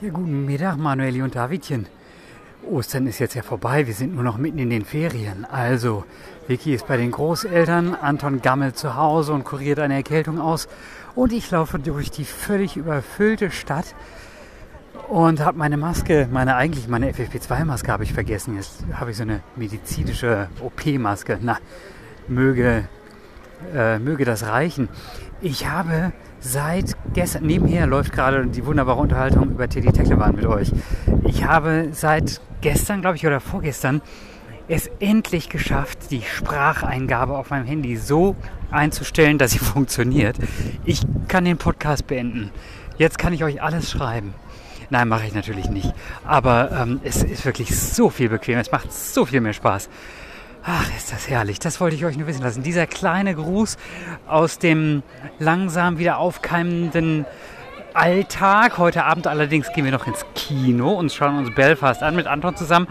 Ja, guten Mittag, Manueli und Davidchen. Ostern ist jetzt ja vorbei, wir sind nur noch mitten in den Ferien. Also, Vicky ist bei den Großeltern, Anton gammelt zu Hause und kuriert eine Erkältung aus. Und ich laufe durch die völlig überfüllte Stadt und habe meine Maske, meine eigentlich meine FFP2-Maske habe ich vergessen. Jetzt habe ich so eine medizinische OP-Maske. Na, möge, äh, möge das reichen. Ich habe seit gestern, nebenher läuft gerade die wunderbare Unterhaltung über Teddy Tecklewan mit euch. Ich habe seit gestern, glaube ich, oder vorgestern es endlich geschafft, die Spracheingabe auf meinem Handy so einzustellen, dass sie funktioniert. Ich kann den Podcast beenden. Jetzt kann ich euch alles schreiben. Nein, mache ich natürlich nicht. Aber ähm, es ist wirklich so viel bequemer. Es macht so viel mehr Spaß. Ach, ist das herrlich. Das wollte ich euch nur wissen lassen. Dieser kleine Gruß aus dem langsam wieder aufkeimenden Alltag. Heute Abend allerdings gehen wir noch ins Kino und schauen uns Belfast an mit Anton zusammen.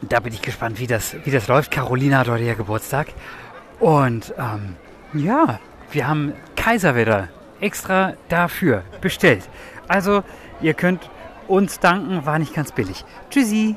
Da bin ich gespannt, wie das, wie das läuft. Carolina hat heute ja Geburtstag. Und ähm, ja, wir haben Kaiserwetter extra dafür bestellt. Also, ihr könnt uns danken, war nicht ganz billig. Tschüssi!